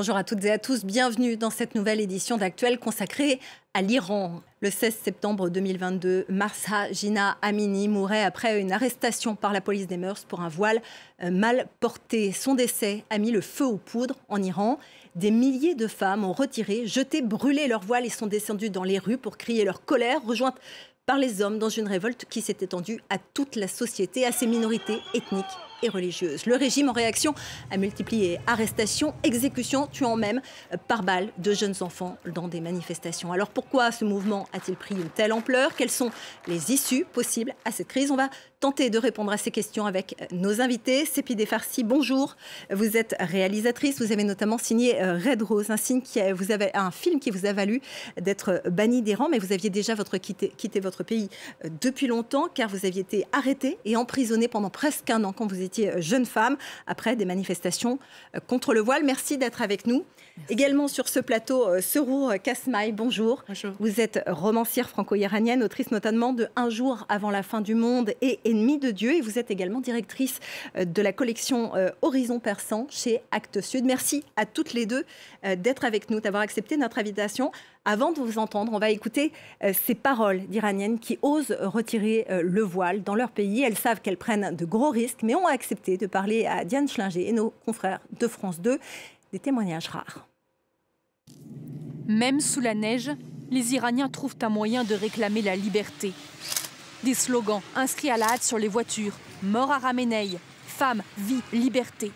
Bonjour à toutes et à tous, bienvenue dans cette nouvelle édition d'Actuel consacrée à l'Iran. Le 16 septembre 2022, Marsa Gina Amini mourait après une arrestation par la police des mœurs pour un voile euh, mal porté. Son décès a mis le feu aux poudres en Iran. Des milliers de femmes ont retiré, jeté, brûlé leur voile et sont descendues dans les rues pour crier leur colère, rejointes par les hommes dans une révolte qui s'est étendue à toute la société, à ses minorités ethniques et religieuses. Le régime, en réaction, a multiplié arrestations, exécutions, tuant même euh, par balle de jeunes enfants dans des manifestations. Alors pourquoi ce mouvement a-t-il pris une telle ampleur? Quelles sont les issues possibles à cette crise? On va tenter de répondre à ces questions avec euh, nos invités. Sépidé Farsi, bonjour. Vous êtes réalisatrice. Vous avez notamment signé euh, Red Rose, un, film qui vous a valu d'être banni des rangs, mais vous aviez déjà votre quitté, quitté votre pays depuis longtemps car vous aviez été arrêté et emprisonné pendant presque un an quand vous étiez euh, jeune femme après des manifestations euh, contre le voile. Merci d'être avec nous. Également sur ce plateau, euh, Serour Kasmaï, bonjour. bonjour. Vous êtes romancière franco-iranienne, autrice notamment de Un jour avant la fin du monde et Ennemi de Dieu. Et vous êtes également directrice de la collection Horizon Persan chez Actes Sud. Merci à toutes les deux d'être avec nous, d'avoir accepté notre invitation. Avant de vous entendre, on va écouter euh, ces paroles d'Iraniennes qui osent retirer euh, le voile dans leur pays. Elles savent qu'elles prennent de gros risques, mais ont accepté de parler à Diane Schlinger et nos confrères de France 2. Des témoignages rares. Même sous la neige, les Iraniens trouvent un moyen de réclamer la liberté. Des slogans inscrits à la hâte sur les voitures Mort à Ramenei, Femme, vie, liberté.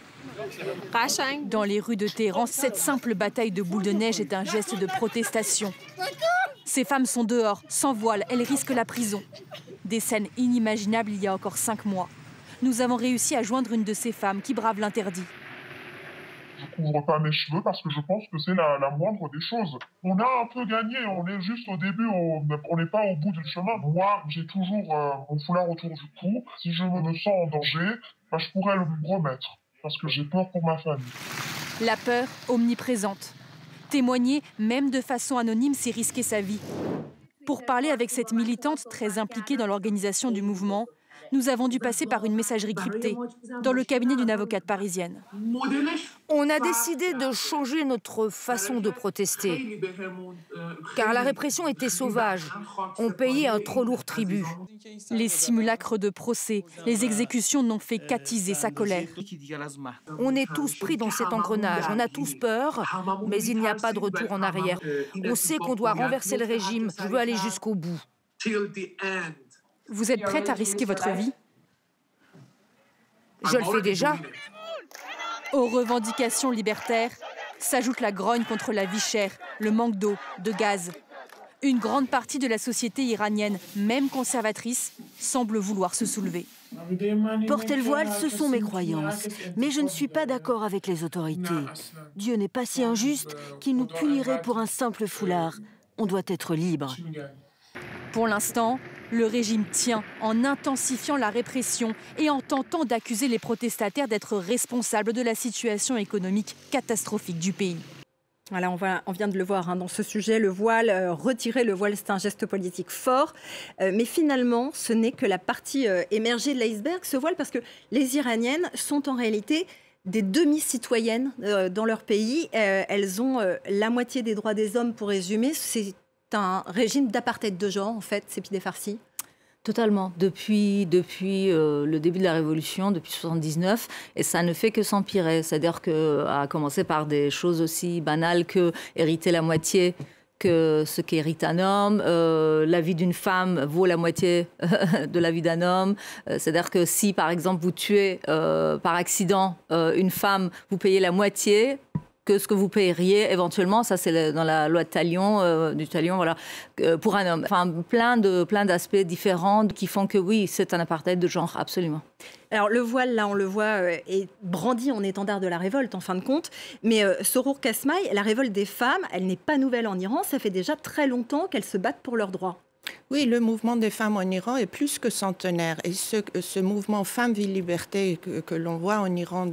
Dans les rues de Téhéran, cette simple bataille de boules de neige est un geste de protestation. Ces femmes sont dehors, sans voile, elles risquent la prison. Des scènes inimaginables il y a encore cinq mois. Nous avons réussi à joindre une de ces femmes qui brave l'interdit. Je couvre pas mes cheveux parce que je pense que c'est la, moindre des choses. On a un peu gagné, on est juste au début, on n'est pas au bout du chemin. Moi, j'ai toujours euh, mon foulard autour du cou. Si je me sens en danger, bah, je pourrais le remettre parce que j'ai peur pour ma famille. La peur omniprésente. Témoigner, même de façon anonyme, c'est risquer sa vie. Pour parler avec cette militante très impliquée dans l'organisation du mouvement, nous avons dû passer par une messagerie cryptée dans le cabinet d'une avocate parisienne. On a décidé de changer notre façon de protester, car la répression était sauvage. On payait un trop lourd tribut. Les simulacres de procès, les exécutions n'ont fait qu'attiser sa colère. On est tous pris dans cet engrenage, on a tous peur, mais il n'y a pas de retour en arrière. On sait qu'on doit renverser le régime, je veux aller jusqu'au bout. Vous êtes prête à risquer votre vie Je le fais déjà. Aux revendications libertaires s'ajoute la grogne contre la vie chère, le manque d'eau, de gaz. Une grande partie de la société iranienne, même conservatrice, semble vouloir se soulever. Porter le voile, ce sont mes croyances, mais je ne suis pas d'accord avec les autorités. Dieu n'est pas si injuste qu'il nous punirait pour un simple foulard. On doit être libre. Pour l'instant, le régime tient en intensifiant la répression et en tentant d'accuser les protestataires d'être responsables de la situation économique catastrophique du pays. Voilà, on, vient de le voir hein, dans ce sujet, le voile, euh, retirer le voile, c'est un geste politique fort. Euh, mais finalement, ce n'est que la partie euh, émergée de l'iceberg, ce voile, parce que les Iraniennes sont en réalité des demi-citoyennes dans leur pays. elles ont la moitié des droits des hommes, pour résumer. Un régime d'apartheid de genre, en fait, c'est Farsi Totalement. Depuis, depuis euh, le début de la Révolution, depuis 79, et ça ne fait que s'empirer. C'est-à-dire que, à commencer par des choses aussi banales que hériter la moitié que ce qu'hérite un homme, euh, la vie d'une femme vaut la moitié de la vie d'un homme. Euh, c'est-à-dire que si, par exemple, vous tuez par accident une femme, vous payez la moitié que ce que vous paieriez éventuellement, ça c'est dans la loi de Talion, euh, du Talion, voilà, euh, pour un homme. Enfin, plein de plein d'aspects différents qui font que oui, c'est un apartheid de genre, absolument. Alors le voile, là, on le voit, euh, est brandi en étendard de la révolte, en fin de compte. Mais Soror Kasmaï, la révolte des femmes, elle n'est pas nouvelle en Iran. Ça fait déjà très longtemps qu'elles se battent pour leurs droits. Oui, le mouvement des femmes en Iran est plus que centenaire. Et ce, mouvement Femmes, Vie, Liberté que, l'on voit en Iran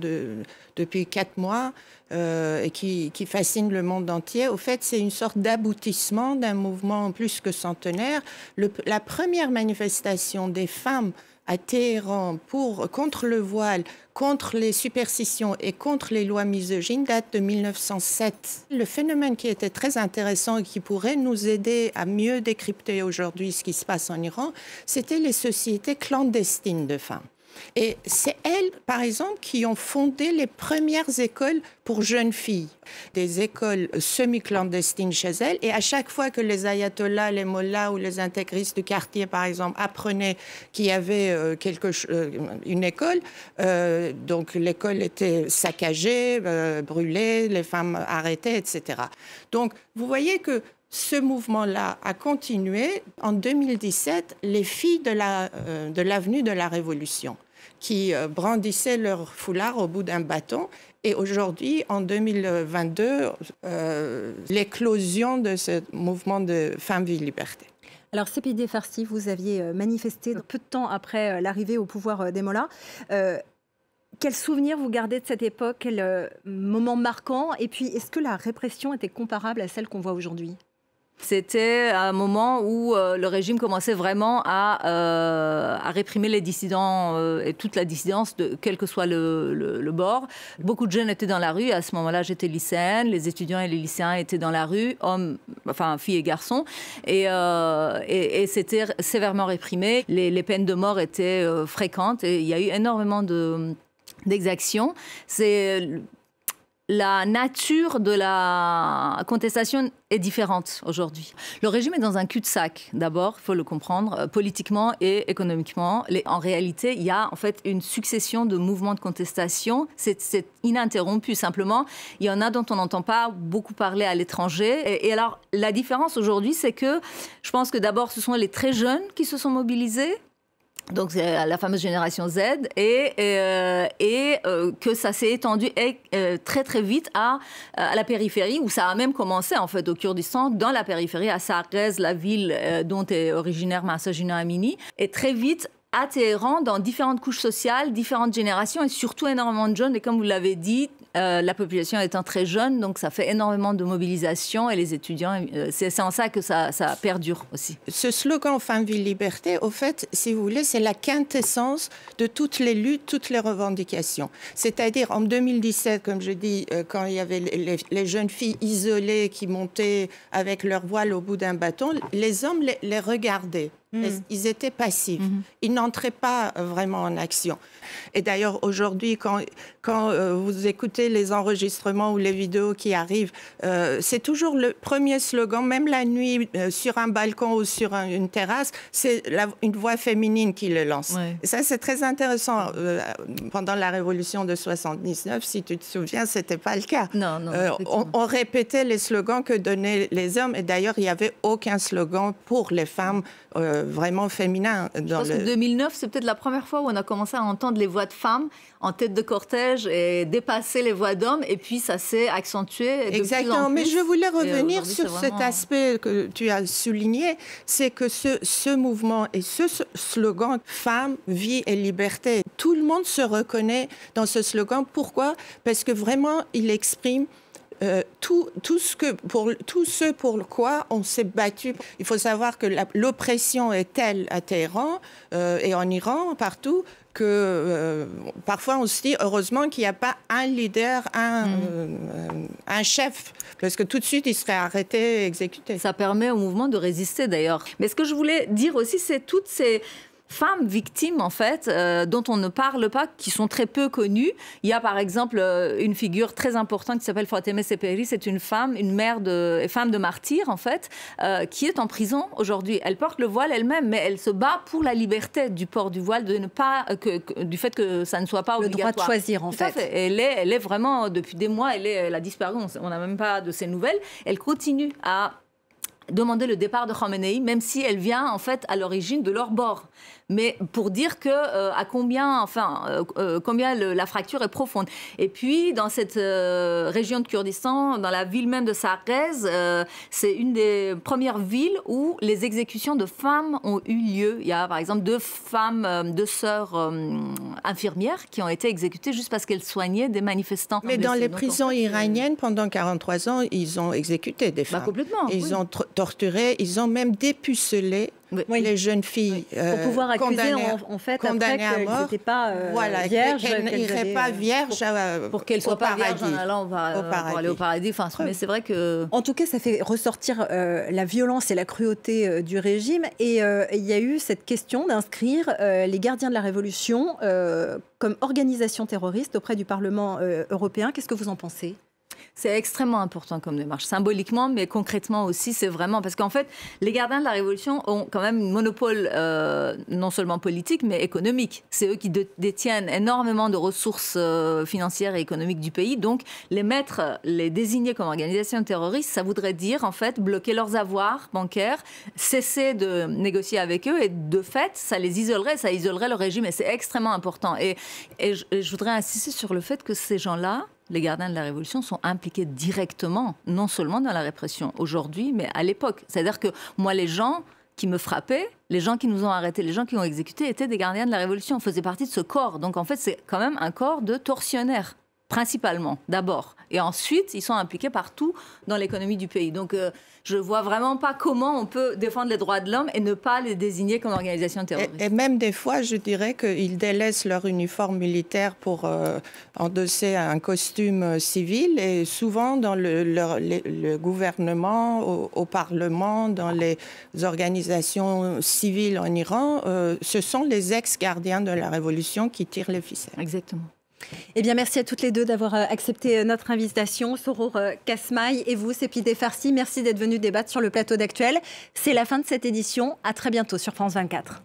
depuis quatre mois euh, et qui, fascine le monde entier, au fait, c'est une sorte d'aboutissement d'un mouvement plus que centenaire. la première manifestation des femmes à Téhéran pour, contre le voile, contre les superstitions et contre les lois misogynes date de 1907. Le phénomène qui était très intéressant et qui pourrait nous aider à mieux décrypter aujourd'hui ce qui se passe en Iran, c'était les sociétés clandestines de femmes. Et c'est elles, par exemple, qui ont fondé les premières écoles pour jeunes filles, des écoles semi-clandestines chez elles. Et à chaque fois que les ayatollahs, les mollahs ou les intégristes du quartier, par exemple, apprenaient qu'il y avait euh, quelque, euh, une école, euh, donc l'école était saccagée, brûlée, les femmes arrêtées, etc. Donc vous voyez que ce mouvement-là a continué. En 2017, les filles de l'avenue la, de, la Révolution qui euh, brandissaient leur foulard au bout d'un bâton. Et aujourd'hui, en 2022, euh, l'éclosion de ce mouvement de femmes, vie, liberté. Alors, CPD Farsi, vous aviez euh, manifesté peu de temps après l'arrivée au pouvoir des Mollahs. quel souvenir vous gardez de cette époque? Quel moment marquant? Et puis, est-ce que la répression était comparable à celle qu'on voit aujourd'hui? C'était un moment où euh, le régime commençait vraiment à, euh, réprimer les dissidents euh, et toute la dissidence, de, quel que soit le, bord. Beaucoup de jeunes étaient dans la rue. À ce moment-là, j'étais lycéenne. Les étudiants et les lycéens étaient dans la rue, hommes, enfin filles et garçons. Et, c'était sévèrement réprimé. Les, peines de mort étaient fréquentes et il y a eu énormément de d'exactions. La nature de la contestation est différente aujourd'hui. Le régime est dans un cul-de-sac, d'abord, il faut le comprendre, euh, politiquement et économiquement. En réalité, il y a en fait une succession de mouvements de contestation. C'est ininterrompu, simplement. Il y en a dont on n'entend pas beaucoup parler à l'étranger. Et, alors, la différence aujourd'hui, c'est que je pense que d'abord, ce sont les très jeunes qui se sont mobilisés donc c'est la fameuse génération Z, et, euh, et euh, que ça s'est étendu euh, très très vite à, la périphérie, où ça a même commencé en fait au Kurdistan, dans la périphérie, à Sarrez, la ville dont est originaire Massagina Amini, et très vite à Téhéran, dans différentes couches sociales, différentes générations, et surtout énormément de jeunes, et comme vous l'avez dit, euh, la population étant très jeune, donc ça fait énormément de mobilisation et les étudiants, euh, c'est en ça que ça, perdure aussi. Ce slogan Femme, vie, liberté, au fait, si vous voulez, c'est la quintessence de toutes les luttes, toutes les revendications. C'est-à-dire en 2017, comme je dis, euh, quand il y avait les, jeunes filles isolées qui montaient avec leur voile au bout d'un bâton, les hommes les, regardaient. Hmm. Ils étaient passifs. Hmm. Ils n'entraient pas vraiment en action. Et d'ailleurs, aujourd'hui, quand, quand vous écoutez les enregistrements ou les vidéos qui arrivent, euh, c'est toujours le premier slogan, même la nuit euh, sur un balcon ou sur une terrasse, c'est une voix féminine qui le lance. Et ça, c'est très intéressant. Euh, pendant la révolution de 79, si tu te souviens, c'était pas le cas. Non, non, on, répétait les slogans que donnaient les hommes. Et d'ailleurs, il n'y avait aucun slogan pour les femmes vraiment féminins. Dans Je pense que 2009, c'est peut-être la première fois où on a commencé à entendre les voix de femmes en tête de cortège et dépasser les voix d'hommes. Et puis, ça s'est accentué. De Exactement. Plus Mais je voulais revenir sur cet aspect que tu as souligné. C'est que ce, ce mouvement et ce slogan Femme, vie et liberté, tout le monde se reconnaît dans ce slogan. Pourquoi? Parce que vraiment, il exprime euh, tout, tout, ce que pour, tout ce pour quoi on s'est battu. Il faut savoir que l'oppression est telle à Téhéran euh, et en Iran, partout, que euh, parfois on se dit heureusement qu'il n'y a pas un leader, un, mm. un chef, parce que tout de suite il serait arrêté, exécuté. Ça permet au mouvement de résister d'ailleurs. Mais ce que je voulais dire aussi, c'est toutes ces femmes victimes, en fait, euh, dont on ne parle pas, qui sont très peu connues. Il y a par exemple euh, une figure très importante qui s'appelle Fatemeh Seperi. C'est une femme, une mère de, femme de martyr, en fait, euh, qui est en prison aujourd'hui. Elle porte le voile elle-même, mais elle se bat pour la liberté du port du voile, de ne pas, que, du fait que ça ne soit pas obligatoire. Le droit de choisir, en fait. Elle, est, elle est vraiment, depuis des mois, elle, est, elle a disparu, on n'a même pas de ses nouvelles. Elle continue à demander le départ de Khamenei, même si elle vient en fait à l'origine de leur bord mais pour dire que euh, à combien, enfin, euh, euh, combien la fracture est profonde. Et puis dans cette région de Kurdistan, dans la ville même de Sarrez, c'est une des premières villes où les exécutions de femmes ont eu lieu. Il y a par exemple deux femmes, deux sœurs infirmières qui ont été exécutées juste parce qu'elles soignaient des manifestants. Mais dans les prisons iraniennes, pendant 43 ans, ils ont exécuté des bah, femmes. complètement. Ils ont Ils ont même dépucelé les jeunes filles pour pouvoir accuser en, fait après qu'elles n'étaient pas voilà, vierges, qu'elles n'iraient pas vierges pour, qu'elles soient pas vierges en allant pour aller au paradis. Enfin, mais c'est vrai que en tout cas, ça fait ressortir la violence et la cruauté du régime. Et il y a eu cette question d'inscrire les gardiens de la révolution comme organisation terroriste auprès du Parlement européen. Qu'est-ce que vous en pensez? C'est extrêmement important comme démarche, symboliquement, mais concrètement aussi, c'est vraiment parce qu'en fait, les gardiens de la Révolution ont quand même un monopole euh, non seulement politique, mais économique. C'est eux qui détiennent énormément de ressources euh, financières et économiques du pays. Donc, les mettre, les désigner comme organisation terroriste, ça voudrait dire en fait bloquer leurs avoirs bancaires, cesser de négocier avec eux, et de fait, ça les isolerait, ça isolerait le régime, et c'est extrêmement important. Et, et je voudrais insister sur le fait que ces gens-là, les gardiens de la Révolution sont impliqués directement, non seulement dans la répression aujourd'hui, mais à l'époque. C'est-à-dire que moi, les gens qui me frappaient, les gens qui nous ont arrêtés, les gens qui ont exécuté étaient des gardiens de la Révolution, faisaient partie de ce corps. Donc en fait, c'est quand même un corps de tortionnaires principalement, d'abord. Et ensuite, ils sont impliqués partout dans l'économie du pays. Donc, euh, je ne vois vraiment pas comment on peut défendre les droits de l'homme et ne pas les désigner comme organisation terroriste. Et, même des fois, je dirais qu'ils délaissent leur uniforme militaire pour euh, endosser un costume euh, civil. Et souvent, dans le, gouvernement, au, Parlement, dans les organisations civiles en Iran, ce sont les ex-gardiens de la Révolution qui tirent les ficelles. Exactement. Eh bien, merci à toutes les deux d'avoir euh, accepté euh, notre invitation. Soror euh, Kasmaï et vous, Sépidé Farsi, merci d'être venus débattre sur le plateau d'Actuel. C'est la fin de cette édition. À très bientôt sur France 24.